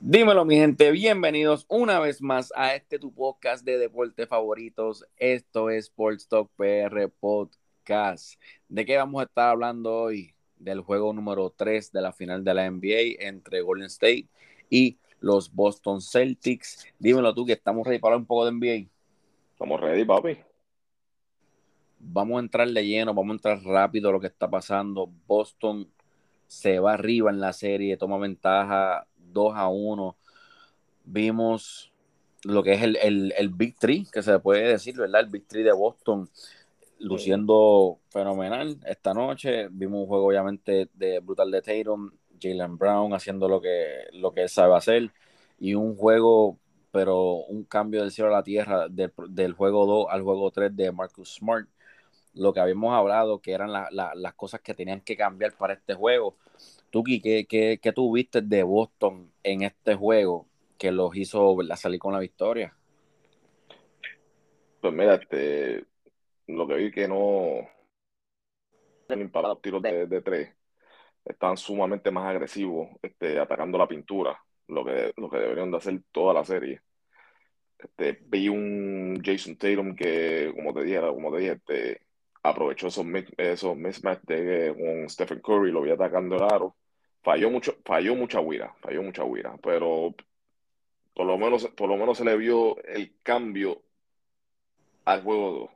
Dímelo, mi gente, bienvenidos una vez más a este tu podcast de deportes favoritos. Esto es Sports Talk PR Podcast. ¿De qué vamos a estar hablando hoy? Del juego número 3 de la final de la NBA entre Golden State y los Boston Celtics. Dímelo tú, que estamos ready para hablar un poco de NBA. Estamos ready, papi. Vamos a entrar de lleno, vamos a entrar rápido a lo que está pasando. Boston se va arriba en la serie, toma ventaja 2 a 1. Vimos lo que es el, el, el Big Three, que se puede decir, ¿verdad? El Big Three de Boston luciendo fenomenal esta noche. Vimos un juego obviamente de brutal de Tatum, Jalen Brown haciendo lo que, lo que él sabe hacer y un juego, pero un cambio del cielo a la tierra del juego 2 al juego 3 de Marcus Smart. Lo que habíamos hablado, que eran las cosas que tenían que cambiar para este juego. Tuki, ¿qué, qué, qué tú viste de Boston en este juego que los hizo salir con la victoria? Pues mira, este, lo que vi que no para los tiros de, de, tres están sumamente más agresivos, este, atacando la pintura, lo que, lo que deberían de hacer toda la serie. Este, vi un Jason Tatum que, como te dije, como te dije, este, aprovechó esos, esos mismatch con Stephen Curry, lo vi atacando el aro. Falló mucho, falló mucha huira, falló mucha huira, pero por lo menos, por lo menos se le vio el cambio al juego 2.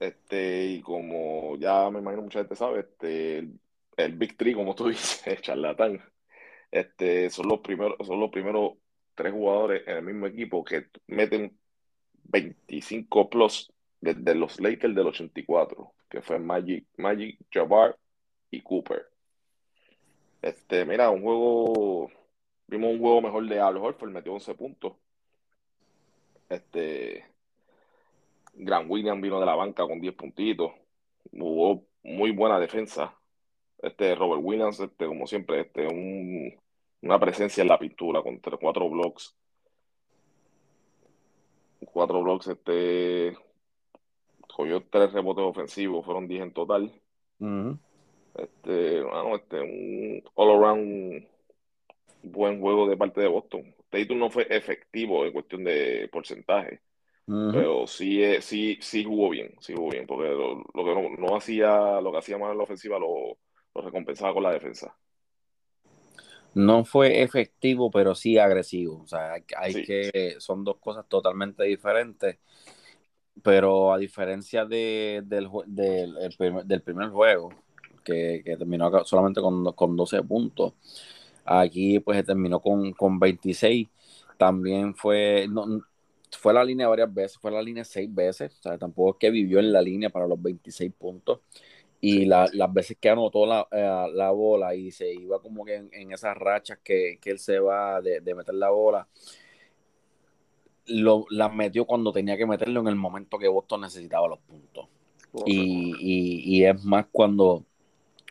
Este, y como ya me imagino mucha gente sabe, este, el, Big Three, como tú dices, charlatán, este, son los primeros, son los primeros tres jugadores en el mismo equipo que meten 25 plus desde los Lakers del 84, que fue Magic, Magic, Jabbar y Cooper. Este, mira, un juego, vimos un juego mejor de Al Horford, metió 11 puntos. Este, Grant Williams vino de la banca con 10 puntitos. Hubo muy buena defensa. Este Robert Williams, este, como siempre, este, un, una presencia en la pintura con cuatro blocks. Cuatro blocks, este, cogió tres rebotes ofensivos, fueron 10 en total. Este, bueno, este, un all-around buen juego de parte de Boston. Tatum no fue efectivo en cuestión de porcentaje, pero sí, eh, sí, sí jugó bien, sí jugó bien, porque lo, que no, hacía, lo que hacía mal en la ofensiva lo, recompensaba con la defensa. No fue efectivo, pero sí agresivo. O sea, hay, que, son dos cosas totalmente diferentes pero a diferencia de, del, del, primer, juego, que, terminó solamente con, con 12 puntos, aquí pues terminó con, con 26, también fue, no, fue la línea varias veces, fue la línea seis veces, o sea, tampoco es que vivió en la línea para los 26 puntos. Y las veces que anotó la, eh, la, bola y se iba como que en, esas rachas que, que, él se va de, de meter la bola, lo, las metió cuando tenía que meterlo en el momento que Boston necesitaba los puntos. Y, es más cuando,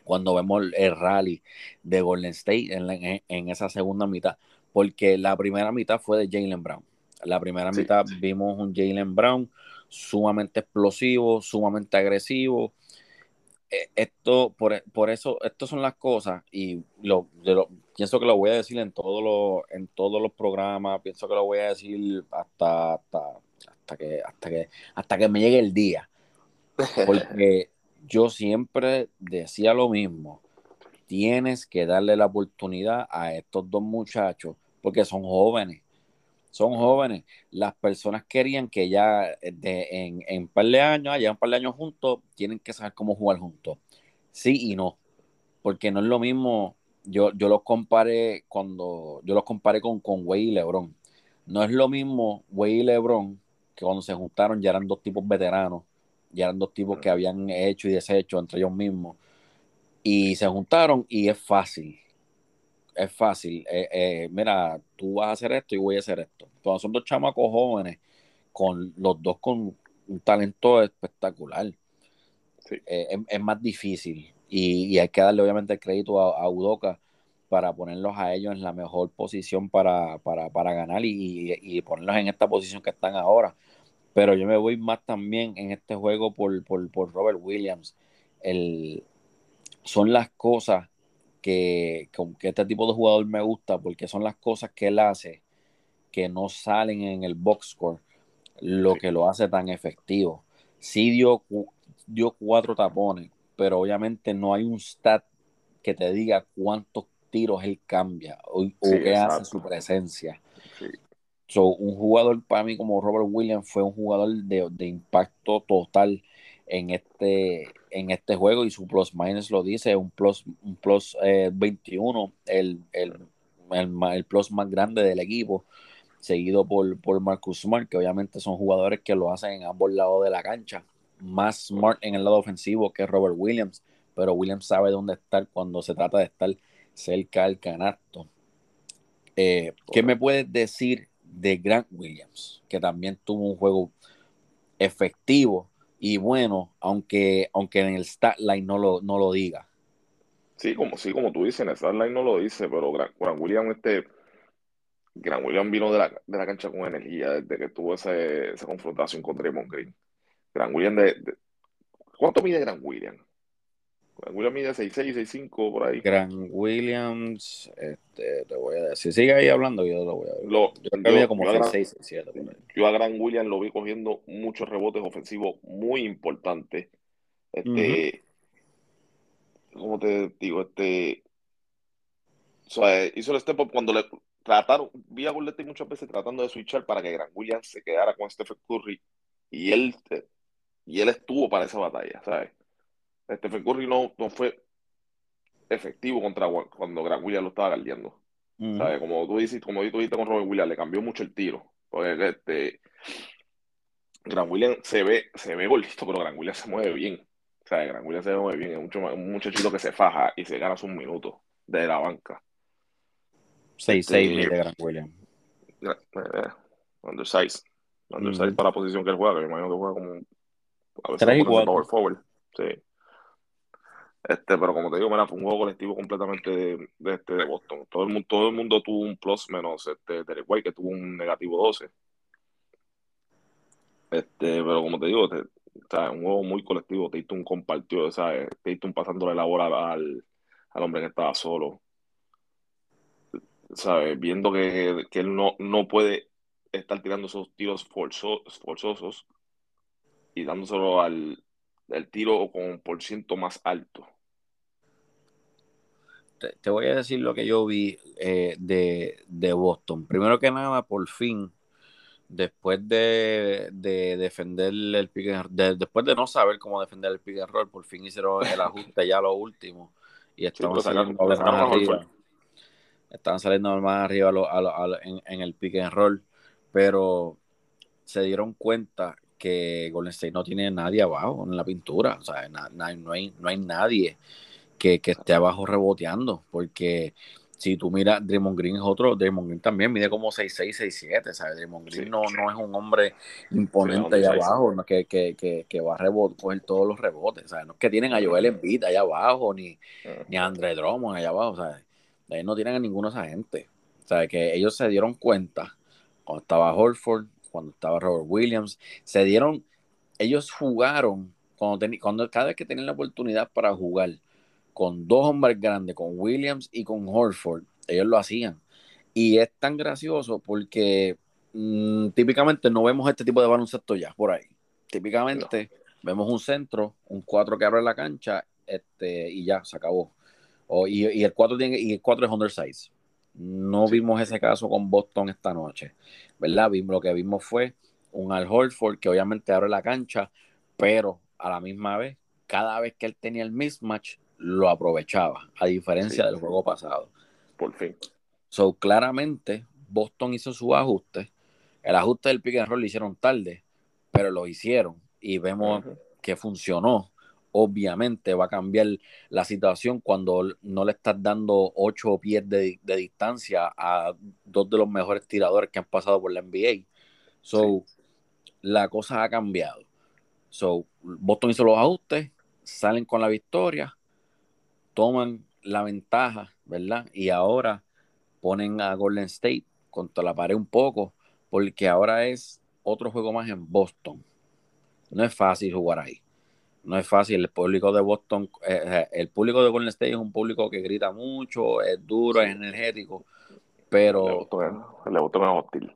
cuando vemos el rally de Golden State en, esa segunda mitad, porque la primera mitad fue de Jalen Brown. La primera mitad vimos un Jalen Brown sumamente explosivo, sumamente agresivo. Eh, esto, por, por eso, estas son las cosas, y lo, de lo, pienso que lo voy a decir en todos los, en todos los programas, pienso que lo voy a decir hasta, hasta, que, hasta que, hasta que me llegue el día. Porque yo siempre decía lo mismo. Tienes que darle la oportunidad a estos dos muchachos, porque son jóvenes. Son jóvenes. Las personas querían que ya de, en, en un par de años, allá un par de años juntos, tienen que saber cómo jugar juntos. Sí y no. Porque no es lo mismo yo, yo los comparé cuando yo los comparé con, con y LeBron. No es lo mismo Wade y LeBron que cuando se juntaron ya eran dos tipos veteranos, ya eran dos tipos que habían hecho y deshecho entre ellos mismos. Y se juntaron y es fácil. Es fácil. Eh, eh, mira, tú vas a hacer esto y voy a hacer esto. Cuando son dos chamacos jóvenes, con los dos con un talento espectacular, eh, es, es, más difícil. Y, hay que darle obviamente el crédito a, Udoca para ponerlos a ellos en la mejor posición para, ganar y, ponerlos en esta posición que están ahora. Pero yo me voy más también en este juego por, Robert Williams. El, son las cosas que, que este tipo de jugador me gusta porque son las cosas que él hace que no salen en el box score lo que lo hace tan efectivo. Sí dio, dio cuatro tapones, pero obviamente no hay un stat que te diga cuántos tiros él cambia o, qué hace su presencia. So, un jugador para mí como Robert Williams fue un jugador de, impacto total en este, en este juego y su plus minus lo dice, un plus, un plus 21, eh, el, el, el, plus más grande del equipo, seguido por, por Marcus Smart, que obviamente son jugadores que lo hacen en ambos lados de la cancha, más Smart en el lado ofensivo que Robert Williams, pero Williams sabe dónde estar cuando se trata de estar cerca del canasto. Eh, ¿Qué me puedes decir de Grant Williams? Que también tuvo un juego efectivo y bueno, aunque, aunque en el stat line no lo, no lo diga. Sí, como, sí, como tú dices, en el stat line no lo dice, pero Grant, Williams, este, Grant Williams vino de la, de la, cancha con energía desde que tuvo ese, esa confrontación con Draymond Green. Grant Williams, de, ¿cuánto mide Grant Williams? Williams mide 6'6, 6'5 por ahí. Gran Williams, este, te voy a decir, sigue ahí hablando, yo lo voy a ver. yo creo que como 6'6, 6'7 Yo a Gran Williams lo vi cogiendo muchos rebotes ofensivos muy importantes. Este, ¿cómo te digo? Este, o sea, hizo el step up cuando le trataron, vi a Golden muchas veces tratando de switchar para que Gran Williams se quedara con Stephen Curry y él, y él estuvo para esa batalla, ¿sabes? Stephen Curry no, no fue efectivo contra cuando Grant Williams lo estaba guardiando. Como tú dices, como tú dijiste con Robert Williams, le cambió mucho el tiro. Porque este Grant Williams se ve, se ve gordito, pero Grant Williams se mueve bien. O sea, Grant Williams se mueve bien, es mucho, un muchachito que se faja y se gana sus minutos de la banca. 6-6 este, de Grant Williams. Undersize. Undersize para la posición que él juega, que me imagino que juega como a veces power forward. Sí. Este, pero como te digo, fue un juego colectivo completamente de, este, de Boston. Todo el, mundo, todo el mundo tuvo un plus menos este, Derek White, que tuvo un negativo 12. Este, pero como te digo, este, un juego muy colectivo. Tatum compartió, ¿sabes? Tatum pasándole la bola al, al hombre que estaba solo. ¿Sabes? Viendo que, que él no, no puede estar tirando esos tiros forzosos y dándoselo al, el tiro con un por ciento más alto. Te, voy a decir lo que yo vi eh, de, Boston. Primero que nada, por fin, después de, defender el pick después de no saber cómo defender el pick and roll, por fin hicieron el ajuste ya lo último y estaban saliendo más arriba. Estaban saliendo más arriba en, en, el pick and roll, pero se dieron cuenta que Golden State no tiene nadie abajo en la pintura, o sea, no, hay, no hay nadie que, esté abajo reboteando, porque si tú miras, Draymond Green es otro, Draymond Green también mide como 6'6, 6'7, ¿sabes? Draymond Green no, no es un hombre imponente allá abajo, no, que, que, que, que, va a coger todos los rebotes, ¿sabes? No es que tienen a Joel Embiid allá abajo, ni, ni a Andre Drummond allá abajo, ¿sabes? Ahí no tienen a ninguno de esa gente, ¿sabes? Que ellos se dieron cuenta cuando estaba Horford, cuando estaba Robert Williams, se dieron, ellos jugaron cuando, cuando cada vez que tenían la oportunidad para jugar con dos hombres grandes, con Williams y con Horford, ellos lo hacían. Y es tan gracioso porque mm, típicamente no vemos este tipo de baloncesto ya por ahí. Típicamente vemos un centro, un 4 que abre la cancha este, y ya, se acabó. y, el 4 tiene, y el 4 es undersize. No vimos ese caso con Boston esta noche, ¿verdad? Vimos, lo que vimos fue un Al Horford que obviamente abre la cancha, pero a la misma vez, cada vez que él tenía el mismatch, lo aprovechaba, a diferencia del juego pasado. Por fin. So, claramente, Boston hizo su ajuste. El ajuste del pick and roll lo hicieron tarde, pero lo hicieron y vemos que funcionó. Obviamente va a cambiar la situación cuando no le estás dando ocho pies de, distancia a dos de los mejores tiradores que han pasado por la NBA. So, la cosa ha cambiado. So, Boston hizo los ajustes, salen con la victoria toman la ventaja, ¿verdad? Y ahora ponen a Golden State contra la pared un poco, porque ahora es otro juego más en Boston. No es fácil jugar ahí. No es fácil. El público de Boston, eh, eh, el público de Golden State es un público que grita mucho, es duro, es energético, pero le gustó más hostil.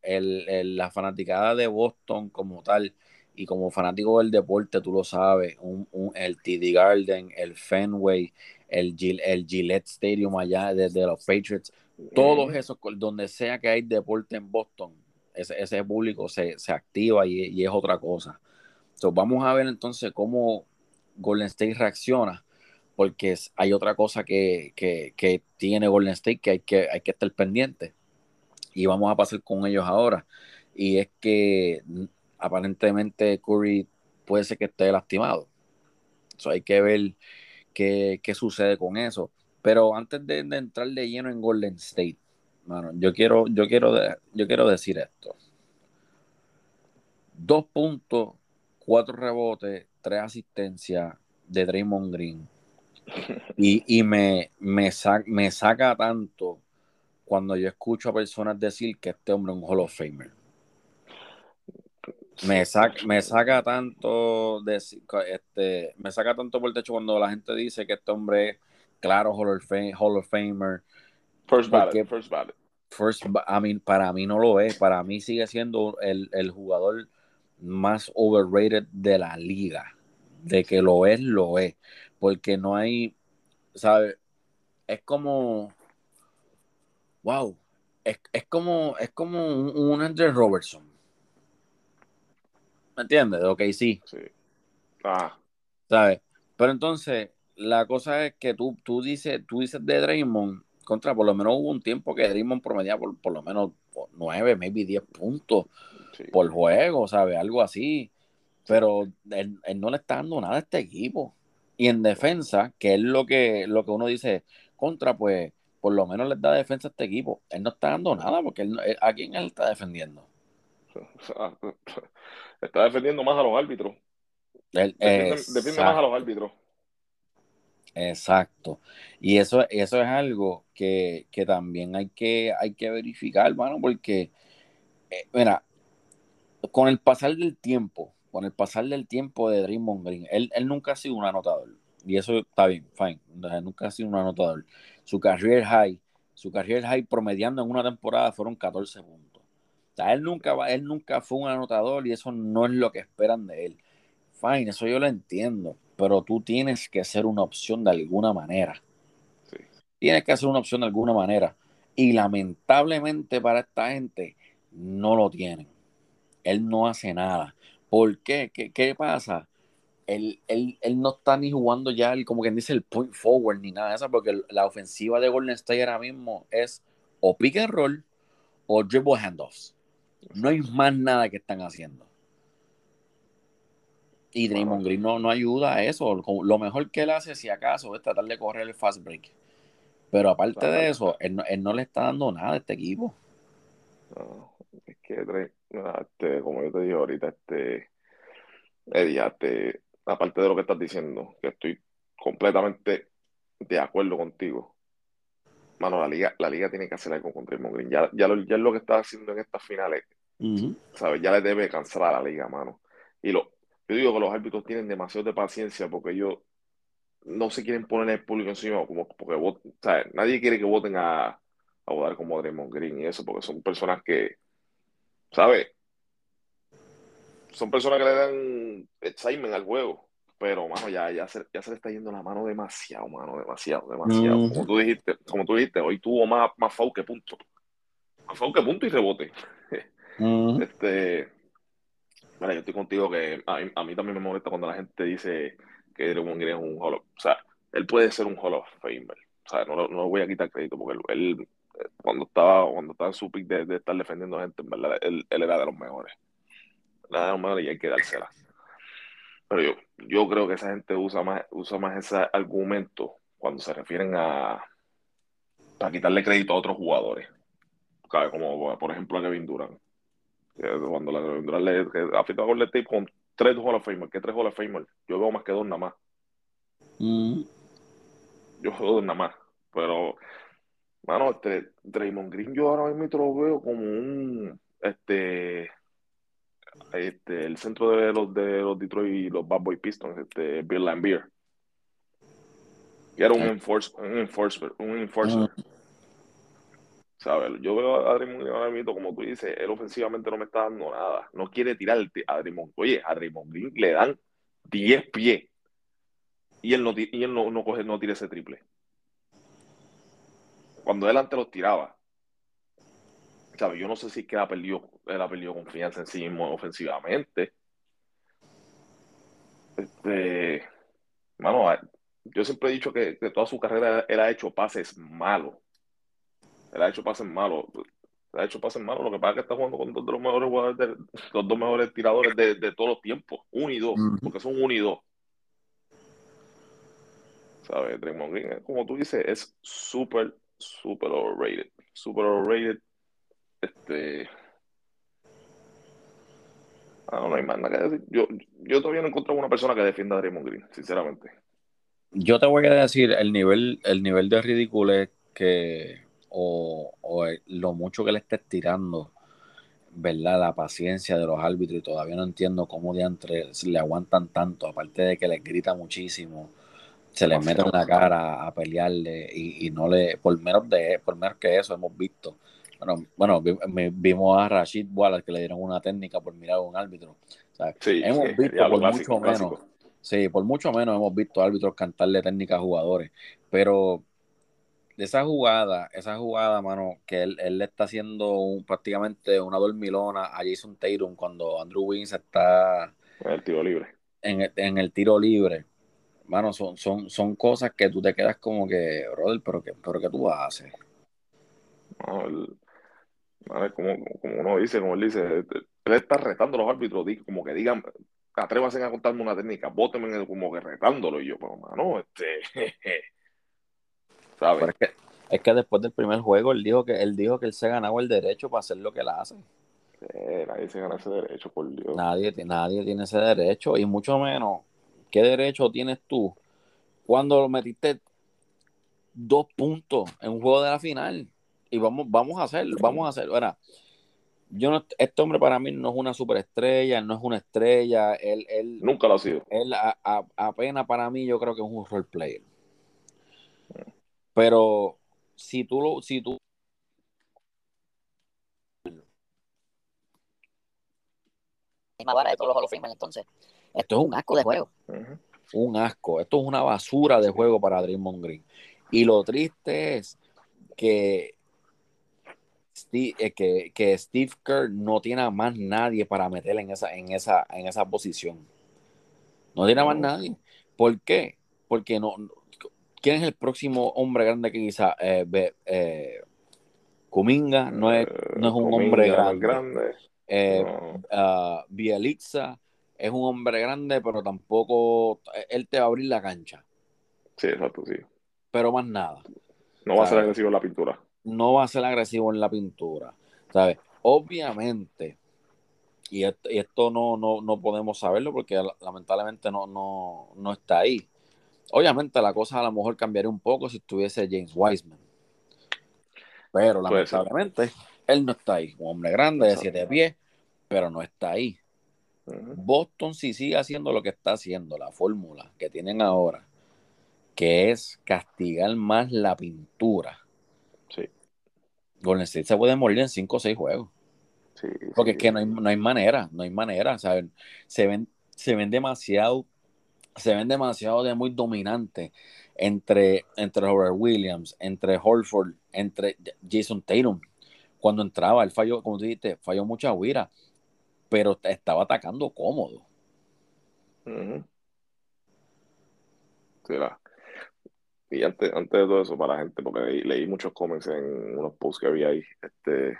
El, la fanaticada de Boston como tal y como fanático del deporte, tú lo sabes, un, el TD Garden, el Fenway, el, el Gillette Stadium allá desde los Patriots, todos esos, donde sea que hay deporte en Boston, ese, ese público se, activa y, es otra cosa. Vamos a ver entonces cómo Golden State reacciona, porque hay otra cosa que, tiene Golden State que hay, que hay que estar pendiente. Y vamos a pasar con ellos ahora. Y es que aparentemente Curry puede ser que esté lastimado. eso hay que ver qué, sucede con eso. Pero antes de, entrar de lleno en Golden State, yo quiero, yo quiero, yo quiero decir esto. Dos puntos, cuatro rebotes, tres asistencias de Draymond Green. Y, me, me, me saca tanto cuando yo escucho a personas decir que este hombre es un Hall of Famer. Me saca, me saca tanto de, este, me saca tanto por el techo cuando la gente dice que este hombre es claro Hall of, Famer. First ballot, first ballot. First, para mí no lo es. Para mí sigue siendo el, jugador más overrated de la liga. De que lo es, lo es. Porque no hay, ¿sabes? Es como, wow, es, como, es como un, un Andrew Robertson ¿Me entiendes? Ok, sí. Sí. Ah. ¿Sabes? Pero entonces, la cosa es que tú, tú, dices, tú dices de Draymond, contra, por lo menos hubo un tiempo que Draymond promediaba por, por lo menos nueve, maybe 10 puntos por juego, ¿sabes? Algo así. Pero él, no le está dando nada a este equipo. Y en defensa, que es lo que, lo que uno dice, contra, pues por lo menos le da defensa a este equipo. Él no está dando nada porque él, ¿a quién él está defendiendo? está defendiendo más a los árbitros. defiende, más a los árbitros. Exacto. Y eso, eso es algo que, también hay que, hay que verificar, hermano, porque, eh, mira, con el pasar del tiempo, con el pasar del tiempo de Draymond Green, él, nunca ha sido un anotador. Y eso está bien, fine. Nunca ha sido un anotador. Su career high, su career high promediando en una temporada fueron 14 puntos él nunca, va, él nunca fue un anotador y eso no es lo que esperan de él. Fine, eso yo lo entiendo, pero tú tienes que ser una opción de alguna manera. Tienes que hacer una opción de alguna manera. Y lamentablemente para esta gente no lo tienen. Él no hace nada. ¿Por qué? ¿Qué, pasa? Él, él, no está ni jugando ya, el, como quien dice, el point forward ni nada de eso, porque la ofensiva de Golden State ahora mismo es o pick and roll o dribble handoffs. No hay más nada que están haciendo. Y Draymond Green no, ayuda a eso. Lo mejor que él hace, si acaso, es tratar de correr el fast break. Pero aparte de eso, él no, le está dando nada a este equipo. es que, este, como yo te digo ahorita, este, Eddie, este, aparte de lo que estás diciendo, que estoy completamente de acuerdo contigo. Mano, la liga, la liga tiene que hacer algo con Draymond Green. Ya, ya, lo, ya es lo que está haciendo en estas finales ¿Sabes? Ya le debe cansar a la liga, mano. Y lo, yo digo que los árbitros tienen demasiado de paciencia porque ellos no se quieren poner el público encima, como porque ¿sabes? nadie quiere que voten a, a votar como Draymond Green y eso, porque son personas que, ¿sabes? Son personas que le dan excitement al juego. Pero, mano, ya, ya, se, ya se le está yendo la mano demasiado, mano, demasiado, demasiado. Como tú dijiste, como tú dijiste, hoy tuvo más, más foul que punto. Más foul que punto y rebote. Este, bueno, yo estoy contigo que a, mí también me molesta cuando la gente dice que Draymond Green es un Hall of, o sea, él puede ser un Hall of Famer, o sea, no, no voy a quitar crédito porque él, cuando estaba cuando estaba en su pick de, estar defendiendo gente, en verdad, él, era de los mejores, era de los mejores y hay que dársela. Pero yo, yo creo que esa gente usa más, usa más ese argumento cuando se refieren a para quitarle crédito a otros jugadores. Como por ejemplo a Kevin Durant. Cuando la Durant le afectó con el tape con tres Hall of Famer, ¿qué tres Hall of Famer? Yo veo más que dos nada más. Mm. Yo veo dos nada más. Pero, mano, este, Draymond Green, yo ahora mismo lo veo como un, este, este, el centro de los de los Detroit, los Bad Boy Pistons, este, Bill Lambier. Que era un, enforcer, un enforcer, un enforcer. ¿Sabes? Yo veo a Draymond Green ahora mismo, como tú dices, él ofensivamente no me está dando nada. No quiere tirar a Draymond. Oye, a Draymond Green le dan 10 pies y él no, y él no, no, coge, no tira ese triple. Cuando él antes los tiraba, ¿sabes? Yo no sé si es que él ha perdido, él ha perdido confianza en sí mismo ofensivamente. Este, mano, yo siempre he dicho que, que toda su carrera él ha hecho pases malos él ha hecho pases malos. Él ha hecho pases malos. Lo que pasa es que está jugando con dos de los mejores jugadores, los dos mejores tiradores de, de todos los tiempos. Uno y dos. Porque son uno y dos. ¿Sabes? Draymond Green, como tú dices, es súper, súper overrated. Súper overrated. Este. Ah, no, hay más nada que decir. Yo, yo todavía no he encontrado una persona que defienda a Draymond Green, sinceramente. Yo te voy a decir el nivel, el nivel de ridículo que, o, lo mucho que le esté tirando, ¿verdad? La paciencia de los árbitros y todavía no entiendo cómo de le aguantan tanto, aparte de que les grita muchísimo, se les mete en la cara a pelearle y, no le, por menos de, por menos que eso hemos visto. Bueno, bueno vimos a Rashid Wallace que le dieron una técnica por mirar a un árbitro. hemos visto por mucho menos. Sí, por mucho menos hemos visto árbitros cantarle técnicas a jugadores, pero esa jugada, esa jugada, mano, que él, le está haciendo un, prácticamente una dormilona a Jason Tatum cuando Andrew Wiggins está en el tiro libre. En el, tiro libre. Mano, son, son, son cosas que tú te quedas como que, brother, pero que, pero que tú haces. No, como, como uno dice, como él dice, él está retando a los árbitros, como que digan, atrévase a contarme una técnica, bótenme como que retándolo. Y yo, pero mano, este es, que, después del primer juego él dijo que él dijo que él se ganaba el derecho para hacer lo que él hace. nadie se gana ese derecho, por Dios. Nadie, nadie tiene ese derecho, y mucho menos, ¿qué derecho tienes tú cuando metiste dos puntos en un juego de la final? Y vamos, vamos a hacerlo, vamos a hacerlo. Ahora, yo no, este hombre para mí no es una superestrella, no es una estrella, él, él nunca lo ha sido. Él apenas para mí yo creo que es un role player. Pero si tú lo, si tú de todos los entonces esto es un asco de juego. Un asco. Esto es una basura de juego para Draymond Green. Y lo triste es que Steve, eh, que, que, Steve Kerr no tiene a más nadie para meterle en esa, en esa, en esa posición. No tiene a más nadie. ¿Por qué? Porque no, ¿Quién es el próximo hombre grande que quizá eh, eh, Kuminga no es, no es un hombre grande. Eh, ah, Bielixa es un hombre grande, pero tampoco él te va a abrir la cancha. Sí, exacto, sí. Pero más nada. No va a ser agresivo en la pintura. No va a ser agresivo en la pintura. ¿Sabes? Obviamente, y esto, no, no, no, podemos saberlo porque lamentablemente no, no, no está ahí. Obviamente la cosa a lo mejor cambiaría un poco si estuviese James Wiseman. Pero lamentablemente él no está ahí. Un hombre grande de siete pies, pero no está ahí. Boston si sigue haciendo lo que está haciendo, la fórmula que tienen ahora, que es castigar más la pintura. Sí. Golden State se puede morir en cinco o seis juegos. Sí, Porque es que no hay, no hay manera, no hay manera. ¿saben? Se ven, se ven demasiado se ven demasiado de muy dominantes entre, entre Robert Williams, entre Holford, entre Jason Tatum. Cuando entraba, él falló, como tú dijiste, falló mucha huira, pero estaba atacando cómodo. Y antes, antes de todo eso, para la gente, porque leí, muchos comments en unos posts que había ahí, este,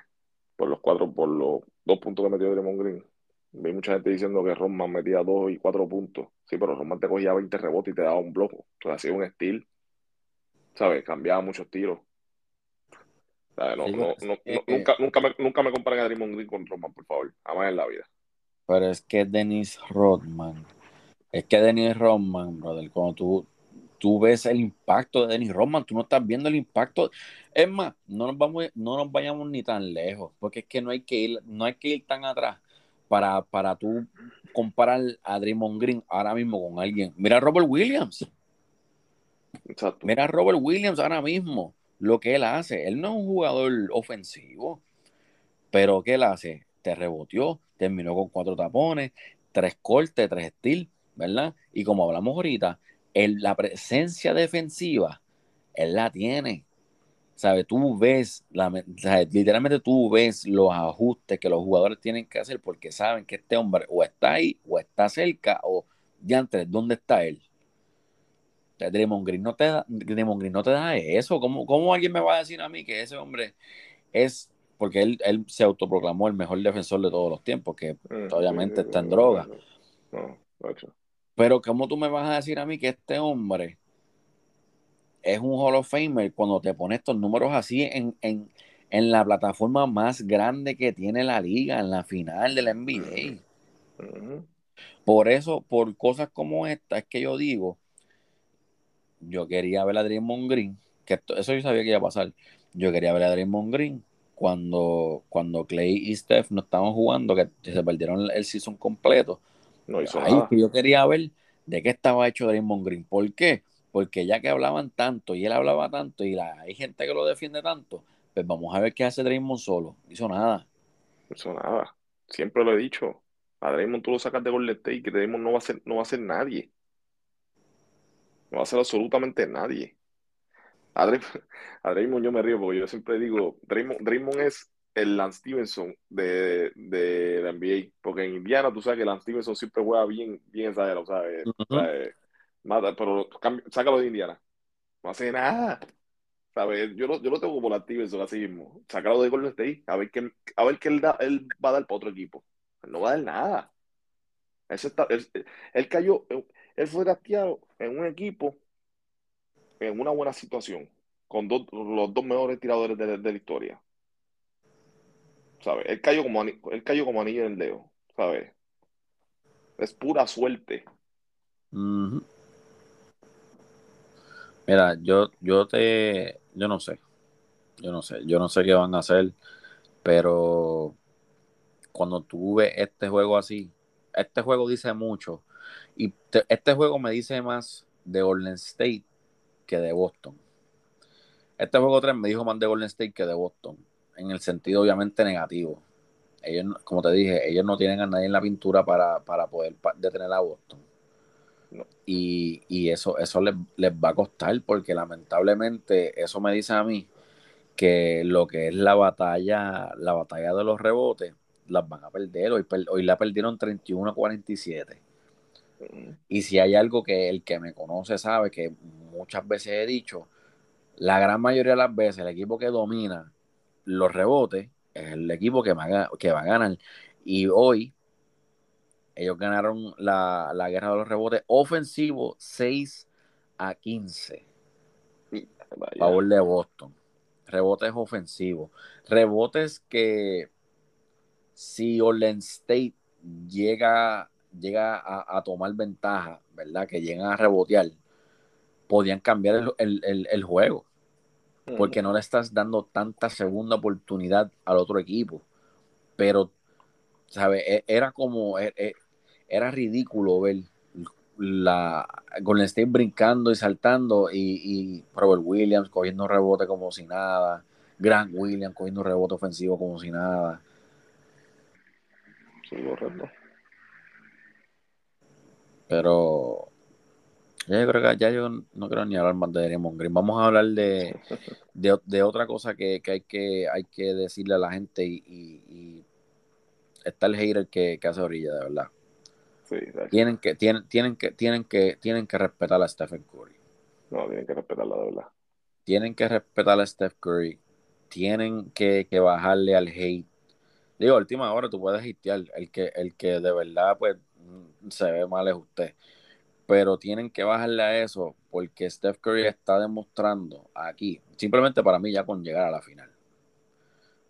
por los cuatro, por los dos puntos que metió Draymond Green Vi mucha gente diciendo que Roman metía dos y cuatro puntos. Sí, pero Roman te cogía 20 rebotes y te daba un bloco. Entonces hacía un estilo. ¿Sabes? Cambiaba muchos tiros. ¿Sabes? No, no, no, nunca, nunca, me, nunca me comparen a Draymond Green con Roman, por favor. Jamás en la vida. Pero es que Dennis Rodman. Es que Dennis Rodman, brother, cuando tú, tú ves el impacto de Dennis Rodman, tú no estás viendo el impacto. Es más, no nos, vamos, no nos vayamos ni tan lejos, porque es que no hay que ir, no hay que ir tan atrás para, para tú comparar a Draymond Green ahora mismo con alguien. Mira a Robert Williams. Exacto. Mira a Robert Williams ahora mismo, lo que él hace. Él no es un jugador ofensivo, pero ¿qué él hace? Te reboteó, terminó con cuatro tapones, tres cortes, tres steals, ¿verdad? Y como hablamos ahorita, la presencia defensiva, él la tiene. ¿Sabes? Tú ves, la, literalmente tú ves los ajustes que los jugadores tienen que hacer porque saben que este hombre o está ahí o está cerca o ya antes, ¿dónde está él? Draymond Green no te da, Green no te da eso. ¿Cómo, ¿Cómo, alguien me va a decir a mí que ese hombre es, porque él, él se autoproclamó el mejor defensor de todos los tiempos, que mm, obviamente está en droga. Pero ¿cómo tú me vas a decir a mí que este hombre es un Hall of Famer cuando te pones estos números así en, en, en la plataforma más grande que tiene la liga, en la final de la NBA? Por eso, por cosas como esta, es que yo digo, yo quería ver a Draymond Green, que eso yo sabía que iba a pasar. Yo quería ver a Draymond Green cuando, cuando Clay y Steph no estaban jugando, que se perdieron el season completo. No hizo Ahí que yo quería ver de qué estaba hecho Draymond Green. ¿Por qué? Porque ya que hablaban tanto y él hablaba tanto y la, hay gente que lo defiende tanto, pues vamos a ver qué hace Draymond solo. Hizo nada. No hizo nada. Siempre lo he dicho. A Draymond tú lo sacas de Golden State y que Draymond no va a ser, no va a ser nadie. No va a ser absolutamente nadie. A Draymond, yo me río porque yo siempre digo, Draymond, es el Lance Stevenson de, de, la NBA. Porque en Indiana tú sabes que Lance Stevenson siempre juega bien, bien exagerado, ¿sabes? Mata, pero sácalo de Indiana. No hace nada. ¿Sabes? Yo lo, yo lo tengo como Lance Stevenson así mismo. Sácalo de Golden State. A ver qué, a ver qué él, da, él va a dar para otro equipo. no va a dar nada. Eso está, él, él cayó, él fue drafteado en un equipo en una buena situación, con los dos mejores tiradores de, la historia. ¿Sabes? Él cayó como, él cayó como anillo en el dedo, ¿sabes? Es pura suerte. Mira, yo, yo te, yo no sé, yo no sé, yo no sé qué van a hacer, pero cuando tú ves este juego así, este juego dice mucho y este juego me dice más de Golden State que de Boston. Este juego 3 me dijo más de Golden State que de Boston, en el sentido obviamente negativo. Ellos, como te dije, ellos no tienen a nadie en la pintura para, poder detener a Boston. Y, eso, eso les, les, va a costar porque lamentablemente eso me dice a mí que lo que es la batalla, la batalla de los rebotes, las van a perder. Hoy, hoy la perdieron 31 a 47. Y si hay algo que el que me conoce sabe que muchas veces he dicho, la gran mayoría de las veces el equipo que domina los rebotes es el equipo que va, que va a ganar. Y hoy ellos ganaron la, guerra de los rebotes ofensivo 6 a 15. A favor de Boston. Rebotes ofensivos. Rebotes que si Orlen State llega llega a, tomar ventaja, ¿verdad? Que llegan a rebotear, podían cambiar el, juego. Porque no le estás dando tanta segunda oportunidad al otro equipo. Pero, ¿sabes? E, era como, e, e, era ridículo ver la Golden State brincando y saltando y, y Robert Williams cogiendo rebote como si nada, Grant Williams cogiendo rebote ofensivo como si nada. Sí, correcto. Pero ya yo creo que ya yo no quiero ni hablar más de Draymond Green. Vamos a hablar de, de, otra cosa que, hay que hay que decirle a la gente y, está el hater que, hace orilla, de verdad. tienen que, tienen, tienen que, tienen que, tienen que respetar a Stephen Curry. No, tienen que respetarla de verdad. Tienen que respetar a Stephen Curry. Tienen que, bajarle al hate. Digo, última hora tú puedes hatear. El que, el que de verdad, pues, se ve mal es usted. Pero tienen que bajarle a eso porque Steph Curry está demostrando aquí, simplemente para mí ya con llegar a la final.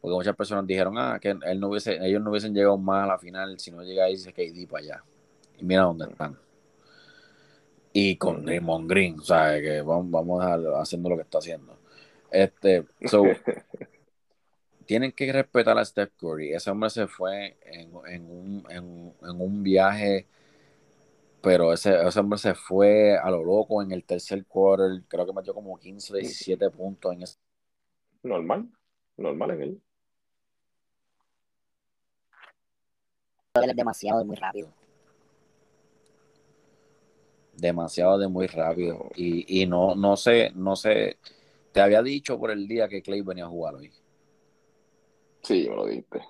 Porque muchas personas dijeron, ah, que él no hubiese, ellos no hubiesen llegado más a la final si no llega dice KD para allá. Y mira dónde están. Y con Raymond Green, ¿sabes? Que vamos, vamos a haciendo lo que está haciendo. Este, so, tienen que respetar a Steph Curry. Ese hombre se fue en, un, en, un, viaje, pero ese, hombre se fue a lo loco en el tercer quarter. Creo que metió como 15, 17 puntos en ese. Normal, normal en él. es demasiado de muy rápido. Demasiado de muy rápido. Y, y no, no sé, no sé. Te había dicho por el día que Clay venía a jugar hoy. Sí, me lo dijiste.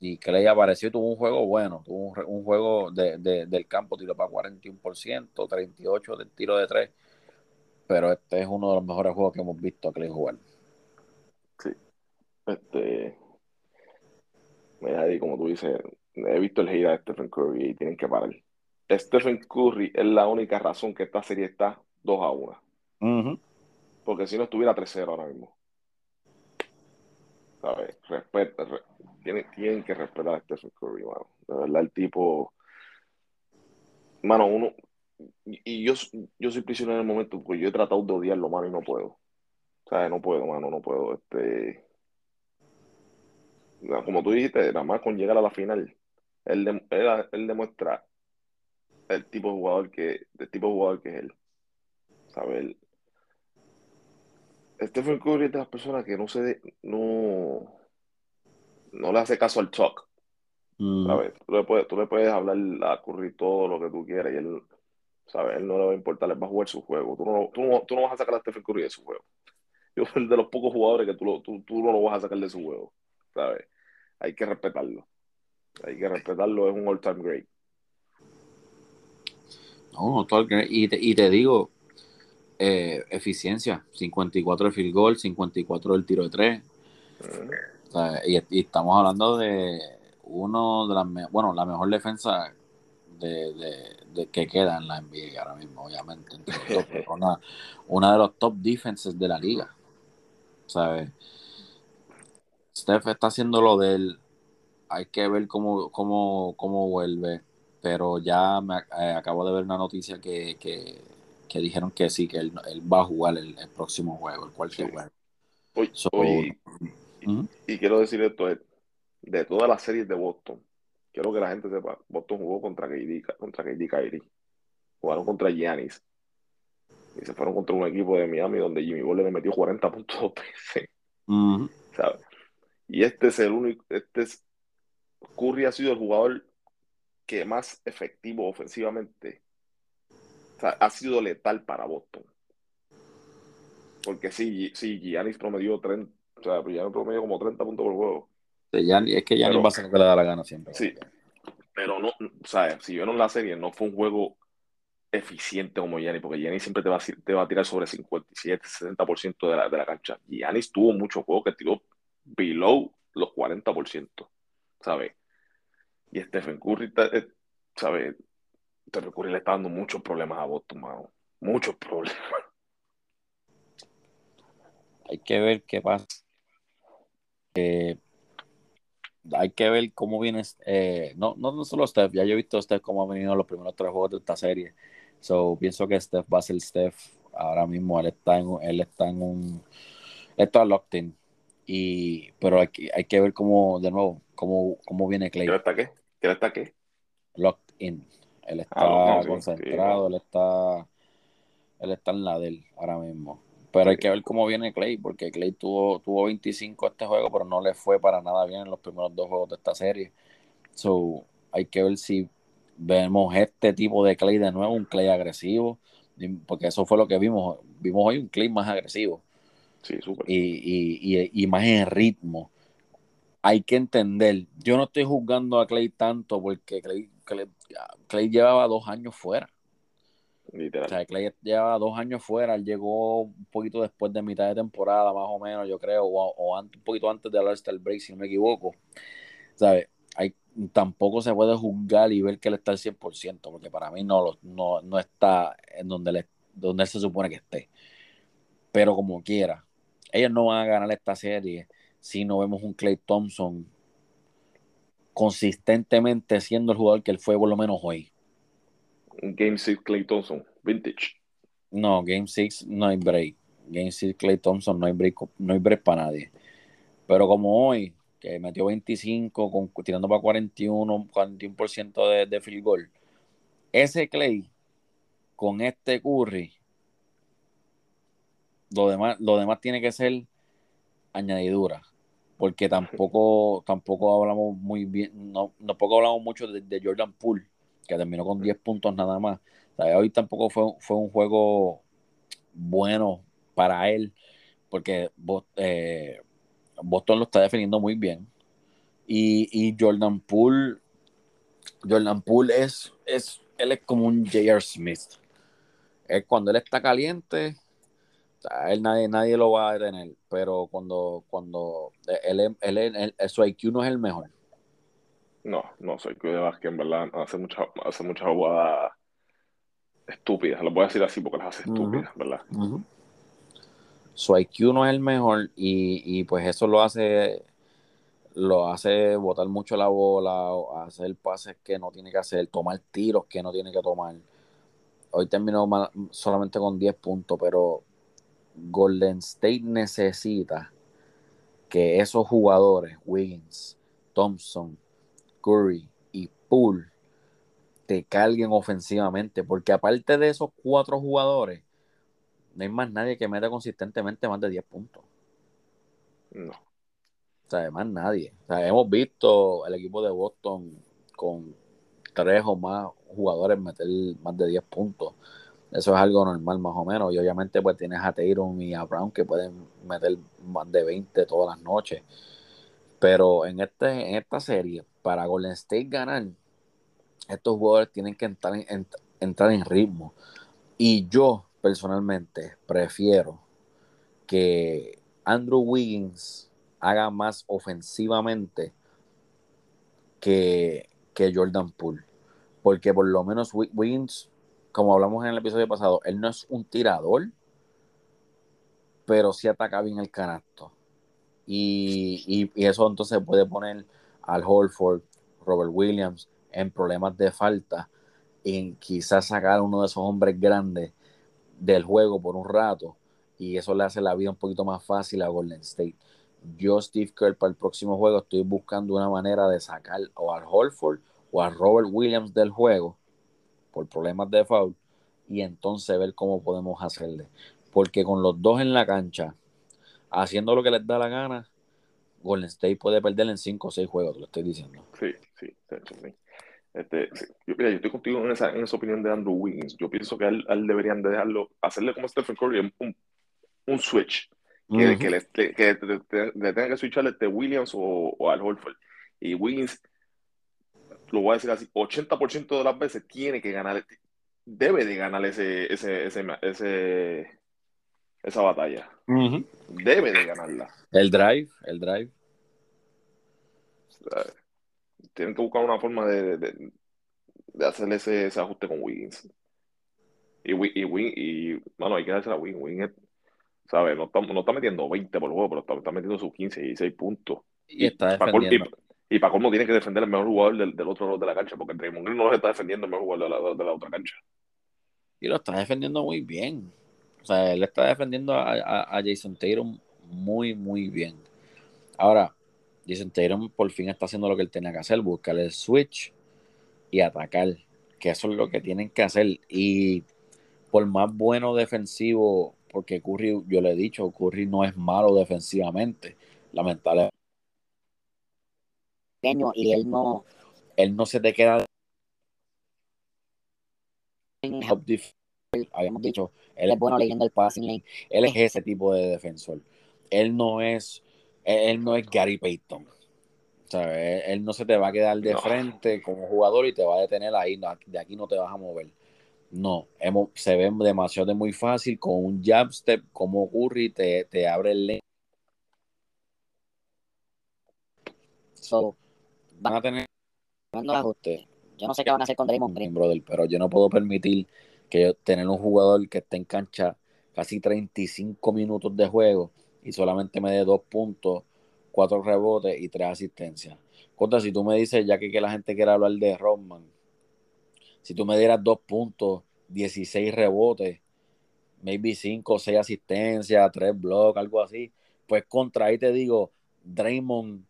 Y Clay apareció y tuvo un juego bueno. Tuvo un, juego de, del campo, tiro para 41%, 38 del tiro de 3. Pero este es uno de los mejores juegos que hemos visto a Clay jugar. Sí. Este, Mira, y como tú dices, he visto el gira de Stephen Curry y tienen que parar. Stephen Curry es la única razón que esta serie está 2 a 1. Porque si no estuviera 3-0 ahora mismo. ¿Sabes? Respeta, tienen, que respetar a Stephen Curry, mano. De verdad, el tipo. Mano, uno. Y yo, yo soy prisionero en el momento porque yo he tratado de odiarlo, mano, y no puedo. ¿Sabes? No puedo, mano, no puedo. Este como tú dijiste, nada más con llegar a la final, él, él, demuestra el tipo de jugador que, el tipo de jugador que es él. ¿Sabes? Stephen Curry es de las personas que no se no, no le hace caso al talk. Mm. ¿Sabes? Tú le, puedes, tú le puedes hablar a Curry todo lo que tú quieras y él, ¿sabes? Él no le va a importar, él va a jugar su juego. Tú no, tú no, tú no vas a sacar a Stephen Curry de su juego. Yo soy de los pocos jugadores que tú, tú, tú no lo vas a sacar de su juego. ¿Sabes? hay que respetarlo. Hay que respetarlo, es un all-time great. No, todo y, te, y te digo, eh, eficiencia, 54 de field goal, 54 del tiro de tres. y, estamos hablando de uno de las, bueno, la mejor defensa de, que queda en la NBA ahora mismo, obviamente. una, una de los top defenses de la liga. ¿Sabes? Steph está haciendo lo de él. Hay que ver cómo, cómo, cómo vuelve. Pero ya me eh, acabo de ver una noticia que, dijeron que sí, que él, va a jugar el, próximo juego, el cual se y, quiero decir esto, de todas las series de Boston, quiero que la gente sepa, Boston jugó contra KD, contra KD Kyrie, jugaron contra Giannis, y se fueron contra un equipo de Miami donde Jimmy Butler le metió 40 puntos. ¿sabes? Y este es el único, este es, Curry ha sido el jugador que más efectivo ofensivamente ha sido letal para Boston. Porque sí, sí, Giannis promedió 30, o sea, Giannis promedió como 30 puntos por juego. es que Giannis va a hacer lo que le da la gana siempre. Sí, pero no, o sea, si vieron la serie, no fue un juego eficiente como Giannis, porque Giannis siempre te va, a, te va a tirar sobre 57, 60% de la, de la cancha. Giannis tuvo mucho juego que tiró below los 40%, ¿sabes? Y Stephen Curry, eh, ¿sabes? Stephen Curry le está dando muchos problemas a Boston, mano. Muchos problemas. Hay que ver qué pasa. Eh, hay que ver cómo viene. Eh, no, no, solo Steph, ya yo he visto Steph cómo ha venido los primeros tres juegos de esta serie. So, pienso que Steph va a ser Steph ahora mismo. Él está en, él está en un. Está locked in. Y, pero hay, hay que ver cómo, de nuevo, cómo, cómo viene Clay. ¿Qué está qué? ¿Qué está qué? Locked in. Él ah, está concentrado, él está él está en la de él ahora mismo. Pero hay que ver cómo viene Clay, porque Clay tuvo, tuvo 25 este juego, pero no le fue para nada bien en los primeros dos juegos de esta serie. So, hay que ver si vemos este tipo de Clay de nuevo, un Clay agresivo, porque eso fue lo que vimos. Vimos hoy un Clay más agresivo. Sí, súper. Y, más en ritmo. Hay que entender, yo no estoy juzgando a Clay tanto porque Clay, Clay, llevaba dos años fuera. Literal. O sea, Clay llevaba dos años fuera, él llegó un poquito después de mitad de temporada, más o menos, yo creo, o, un poquito antes de All-Star Break, si no me equivoco. ¿Sabes? Hay, tampoco se puede juzgar y ver que él está al 100%, porque para mí no, no, no está en donde, le, donde él se supone que esté. Pero como quiera, ellos no van a ganar esta serie si no vemos un Clay Thompson consistentemente siendo el jugador que él fue por lo menos hoy. Game 6 Clay Thompson, vintage. No, Game 6 no hay break. Game 6 Clay Thompson no hay break, no hay break para nadie. Pero como hoy, que metió 25, con, tirando para 41, 41% de, de field goal, ese Clay con este Curry, lo demás, lo demás tiene que ser añadidura porque tampoco, tampoco hablamos muy bien, no, tampoco hablamos mucho de, Jordan Poole, que terminó con 10 puntos nada más. hoy tampoco fue, fue un juego bueno para él, porque eh, Boston lo está defendiendo muy bien. Y, Jordan Poole, Jordan Poole es, es, él es como un J.R. Smith. Es cuando él está caliente, él nadie, nadie lo va a detener, pero cuando, cuando él, él, su IQ no es el mejor. No, no, su IQ de básquet en verdad hace muchas hace mucha jugadas estúpidas, lo voy a decir así porque las hace estúpidas, ¿verdad? Su IQ no es el mejor y, y, pues eso lo hace lo hace botar mucho la bola, hacer pases que no tiene que hacer, tomar tiros que no tiene que tomar. Hoy terminó solamente con 10 puntos, pero Golden State necesita que esos jugadores, Wiggins, Thompson, Curry y Poole, te carguen ofensivamente, porque aparte de esos cuatro jugadores, no hay más nadie que meta consistentemente más de 10 puntos. No. O sea, más nadie. O sea, hemos visto el equipo de Boston con tres o más jugadores meter más de 10 puntos. Eso es algo normal más o menos. Y obviamente pues tienes a Tatum y a Brown que pueden meter más de 20 todas las noches. Pero en, este, en esta serie, para Golden State ganar, estos jugadores tienen que entrar en, entrar en ritmo. Y yo personalmente prefiero que Andrew Wiggins haga más ofensivamente que, que Jordan Poole. Porque por lo menos Wiggins como hablamos en el episodio pasado, él no es un tirador, pero sí ataca bien el canasto. Y, eso entonces puede poner al Holford, Robert Williams en problemas de falta y quizás sacar a uno de esos hombres grandes del juego por un rato y eso le hace la vida un poquito más fácil a Golden State. Yo, Steve Kerr, para el próximo juego estoy buscando una manera de sacar o al Holford o a Robert Williams del juego por problemas de foul y entonces ver cómo podemos hacerle. Porque con los dos en la cancha, haciendo lo que les da la gana, Golden State puede perder en 5 o 6 juegos, te lo estoy diciendo. Sí, sí, sí. Este, Yo, estoy contigo en esa, en esa opinión de Andrew Wiggins. Yo pienso que él, él deberían de dejarlo, hacerle como Stephen Curry, un, un switch. Que, que, le, que, tenga que switcharle este Williams o, o al Holford. Y Wiggins lo voy a decir así, 80% de las veces tiene que ganar, debe de ganar ese, ese, ese, esa batalla. Debe de ganarla. El drive, el drive. tienen que buscar una forma de, de, de hacerle ese, ese, ajuste con Wiggins. Y, y, y, bueno, hay que darse a Wiggins. Wiggins, ¿sabes? No está, no está metiendo 20 por juego, pero está, está metiendo sus 15 y 16 puntos. Y, está defendiendo. Y para cómo tiene que defender el mejor jugador del, otro lado de la cancha, porque Draymond Green no lo está defendiendo el mejor jugador de la, otra cancha. Y lo está defendiendo muy bien. O sea, él está defendiendo a, Jason Tatum muy, muy bien. Ahora, Jason Tatum por fin está haciendo lo que él tenía que hacer, buscar el switch y atacar, que eso es lo que tienen que hacer. Y por más bueno defensivo, porque Curry, yo le he dicho, Curry no es malo defensivamente, lamentablemente y él no, él no se te queda habíamos dicho, él es bueno leyendo el passing lane. Él es ese tipo de defensor. Él no es, él no es Gary Payton. ¿sabes? Él no se te va a quedar de frente como jugador y te va a detener ahí. de aquí no te vas a mover. No, hemos, se ve demasiado de muy fácil con un jab step como Curry te, te abre el lane. So, van a tener ajuste. Yo no sé qué van a hacer con Draymond Green. Brother, pero yo no puedo permitir que tener un jugador que esté en cancha casi 35 minutos de juego y solamente me dé dos puntos, cuatro rebotes y tres asistencias. Contra, si tú me dices, ya que, que la gente quiere hablar de Rodman, si tú me dieras dos puntos, 16 rebotes, maybe cinco o seis asistencias, tres blocks, algo así, pues contra ahí te digo, Draymond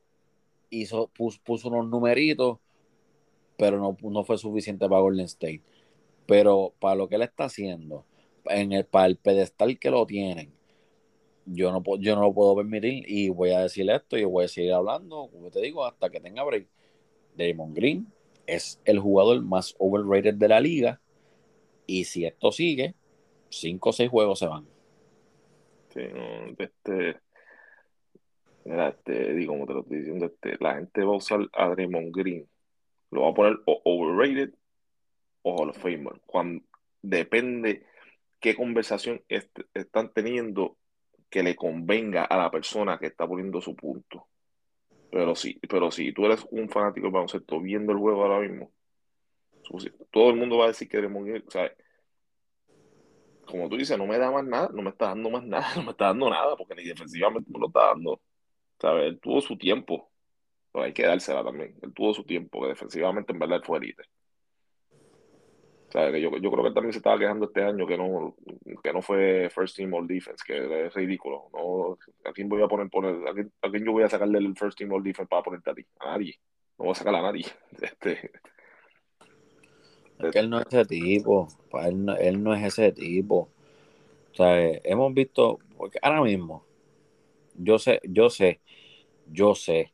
hizo, puso, unos numeritos, pero no, no, fue suficiente para Golden State. Pero para lo que él está haciendo, en el, para el pedestal que lo tienen, yo no, yo no lo puedo permitir y voy a decir esto y voy a seguir hablando, como te digo, hasta que tenga break. Draymond Green es el jugador más overrated de la liga y si esto sigue, cinco o seis juegos se van. Sí, no, este, este, digo, como te lo estoy diciendo, este, la gente va a usar a Draymond Green, lo va a poner overrated o Hall of Famer, cuando depende qué conversación están teniendo que le convenga a la persona que está poniendo su punto. Pero sí, pero si tú eres un fanático del baloncesto viendo el juego ahora mismo, todo el mundo va a decir que Draymond Green, ¿sabes? como tú dices, no me da más nada, no me está dando más nada, no me está dando nada, porque ni defensivamente me lo está dando. ¿Sabes? Él tuvo su tiempo, pero hay que dársela también. Él tuvo su tiempo, que defensivamente en verdad él fue elite. ¿Sabes? Yo, yo creo que él también se estaba quejando este año que no, que no fue first team all defense, que es ridículo. No, ¿A quién voy a poner, poner a, quién, a quién yo voy a sacarle el first team all defense para ponerte a ti? A nadie. No voy a sacar a nadie. Este, es que él no es ese tipo, él no, él no es ese tipo. O hemos visto, porque ahora mismo, yo sé, yo sé, yo sé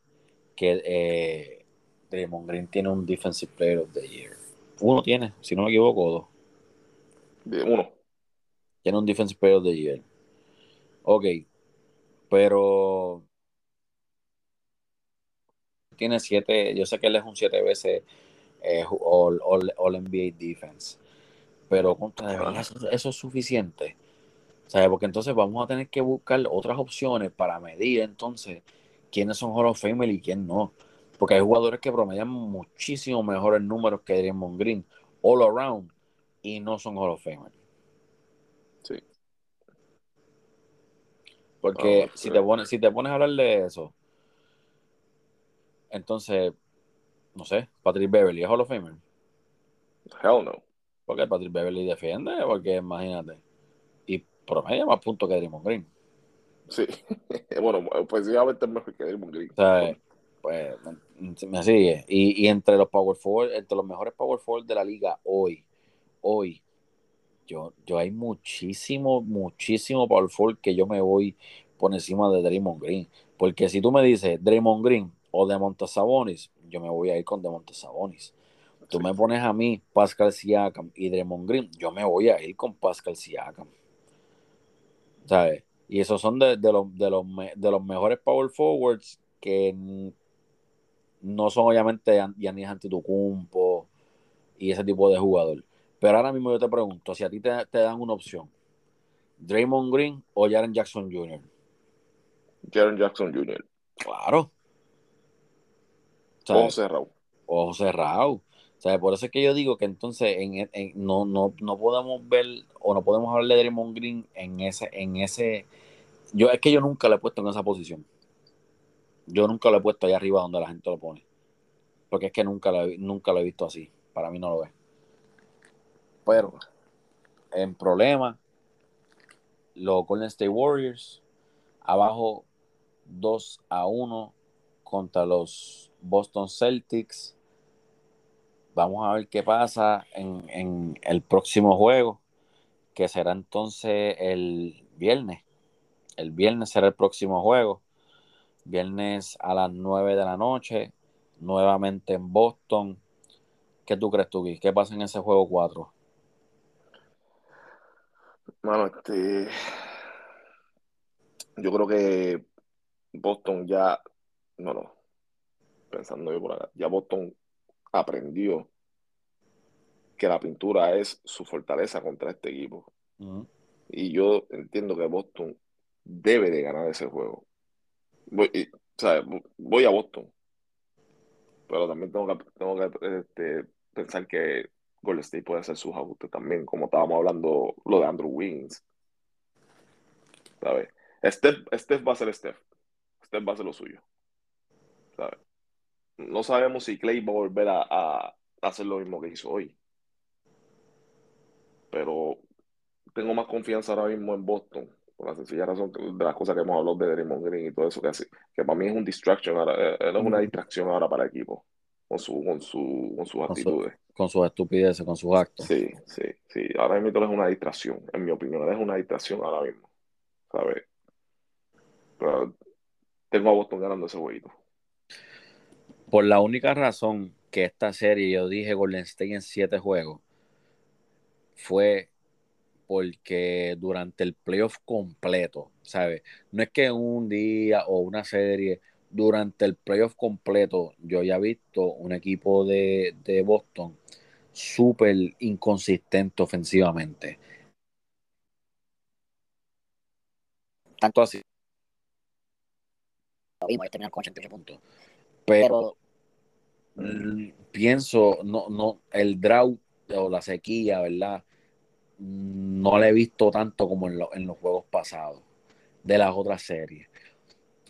que eh, Draymond Green tiene un Defensive Player of the Year. Uno tiene, si no me equivoco, dos. Uno. Tiene un Defensive Player of the Year. Ok, pero tiene siete, yo sé que él es un siete veces eh, all, NBA Defense. Pero contra eso, eso, es suficiente. ¿Sabes? Porque entonces vamos a tener que buscar otras opciones para medir entonces quiénes son Hall of Fame y quién no. Porque hay jugadores que promedian muchísimo mejores números que Draymond Green all around y no son Hall of Fame. Sí. Porque si, te pones, si te pones a hablar de eso, entonces no sé, Patrick Beverly es Hall of Famer. Hell no. Porque Patrick Beverly defiende, porque imagínate. Y promedia más puntos que Draymond Green. Sí. bueno, ofensivamente es mejor que Draymond Green. O pues me sigue. Y, y, entre los power forward, entre los mejores power forward de la liga hoy, hoy, yo, yo hay muchísimo, muchísimo power forward que yo me voy por encima de Draymond Green. Porque si tú me dices Draymond Green o de Montasabonis, yo me voy a ir con Demonte Sabonis. Tú me pones a mí Pascal Siakam y Draymond Green, yo me voy a ir con Pascal Siakam. ¿Sabes? Y esos son de, los, de, los, de los mejores power forwards que no son obviamente Giannis Antetokounmpo y ese tipo de jugador. Pero ahora mismo yo te pregunto, si a ti te, dan una opción, Draymond Green o Jaren Jackson Jr. Jaren Jackson Jr. Claro. Ojo cerrado. Ojo cerrado. O por eso es que yo digo que entonces no, no, podemos ver o no podemos hablar de Draymond Green en ese, en ese. Yo es que yo nunca lo he puesto en esa posición. Yo nunca lo he puesto ahí arriba donde la gente lo pone. Porque es que nunca lo, nunca lo he visto así. Para mí no lo ve. Pero, en problema, los Golden State Warriors, abajo 2 a 1 contra los Boston Celtics. Vamos a ver qué pasa en, el próximo juego, que será entonces el viernes. El viernes será el próximo juego. Viernes a las 9 de la noche, nuevamente en Boston. ¿Qué tú crees, tú, ¿Qué pasa en ese juego 4? Bueno, este. Yo creo que Boston ya. No, no pensando yo por acá, ya Boston aprendió que la pintura es su fortaleza contra este equipo. Y yo entiendo que Boston debe de ganar ese juego. Voy, voy a Boston, pero también tengo que, tengo que este, pensar que Golden State puede hacer sus ajustes también, como estábamos hablando lo de Andrew Wiggins. ¿Sabes? Steph, Steph va a ser Steph. Steph va a ser lo suyo. ¿Sabes? No sabemos si Clay va a volver a, hacer lo mismo que hizo hoy. Pero tengo más confianza ahora mismo en Boston Por la sencilla razón de las cosas que hemos hablado de Draymond Green y todo eso que hace, que para mí es un distraction ahora, eh, él es una distracción ahora para el equipo, con, su, con, su, con sus actitudes. con sus estupideces, con sus actos. Sí, sí, sí. Ahora mismo es una distracción, en mi opinión, él es una distracción ahora mismo, ¿sabes? Pero tengo a Boston ganando ese jueguito. Por la única razón que esta serie, yo dije Golden State en siete juegos, fue porque durante el playoff completo, ¿sabes? No es que un día o una serie, durante el playoff completo, yo ya he visto un equipo de, de Boston súper inconsistente ofensivamente. Tanto así. Lo vimos, terminar con 88 puntos. Pero, pienso, no, no, el drought o la sequía, ¿verdad? No la he visto tanto como en, en los juegos pasados de las otras series.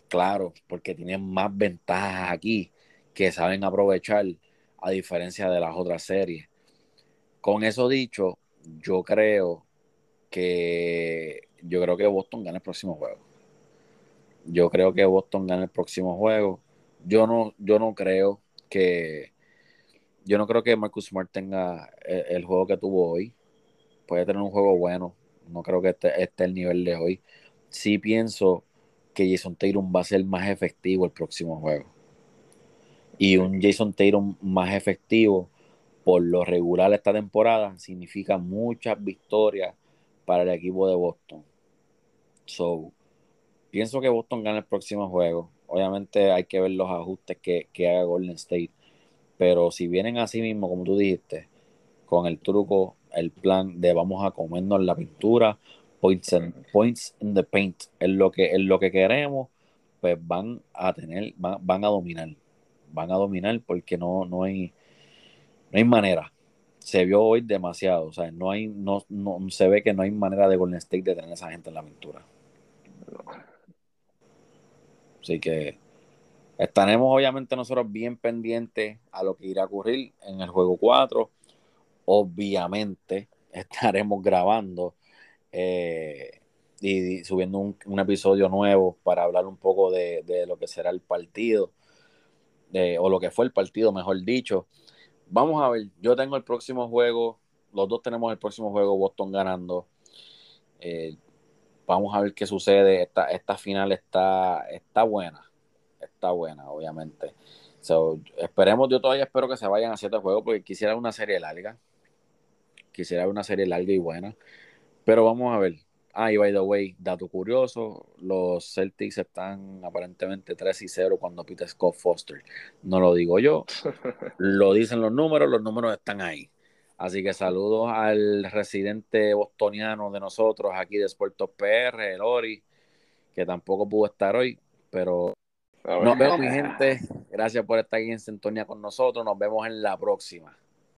Claro, porque tienen más ventajas aquí que saben aprovechar a diferencia de las otras series. Con eso dicho, yo creo que yo creo que Boston gana el próximo juego. Yo creo que Boston gana el próximo juego. Yo no, yo no creo que yo no creo que Marcus Smart tenga el, el juego que tuvo hoy. Puede tener un juego bueno. No creo que esté el nivel de hoy. Sí pienso que Jason Tatum va a ser más efectivo el próximo juego. Y un Jason Tatum más efectivo por lo regular esta temporada significa muchas victorias para el equipo de Boston. So, pienso que Boston gana el próximo juego. Obviamente hay que ver los ajustes que, que haga Golden State. Pero si vienen así mismo, como tú dijiste, con el truco, el plan de vamos a comernos la pintura, points, in, points in the paint, es lo que, es lo que queremos, pues van a tener, van, van a dominar. Van a dominar porque no, no hay no hay manera. Se vio hoy demasiado. O sea, no hay, no, no, se ve que no hay manera de Golden State de tener esa gente en la aventura. Así que estaremos obviamente nosotros bien pendientes a lo que irá a ocurrir en el juego 4. Obviamente estaremos grabando eh, y, subiendo un, episodio nuevo para hablar un poco de, de lo que será el partido, de, o lo que fue el partido, mejor dicho. Vamos a ver, yo tengo el próximo juego, los dos tenemos el próximo juego, Boston ganando. Eh, vamos a ver qué sucede. Esta, esta final está, está buena, está buena, obviamente. So, esperemos, yo todavía espero que se vayan a siete juegos porque quisiera una serie larga. Quisiera una serie larga y buena. Pero vamos a ver. Ah, y by the way, dato curioso, los Celtics están aparentemente 3 y 0 cuando Peter Scott Foster. No lo digo yo, lo dicen los números, los números están ahí. Así que saludos al residente bostoniano de nosotros aquí de Sportos PR, el Ori, que tampoco pudo estar hoy, pero nos vemos mi gente. Gracias por estar aquí en sintonía con nosotros. Nos vemos en la próxima.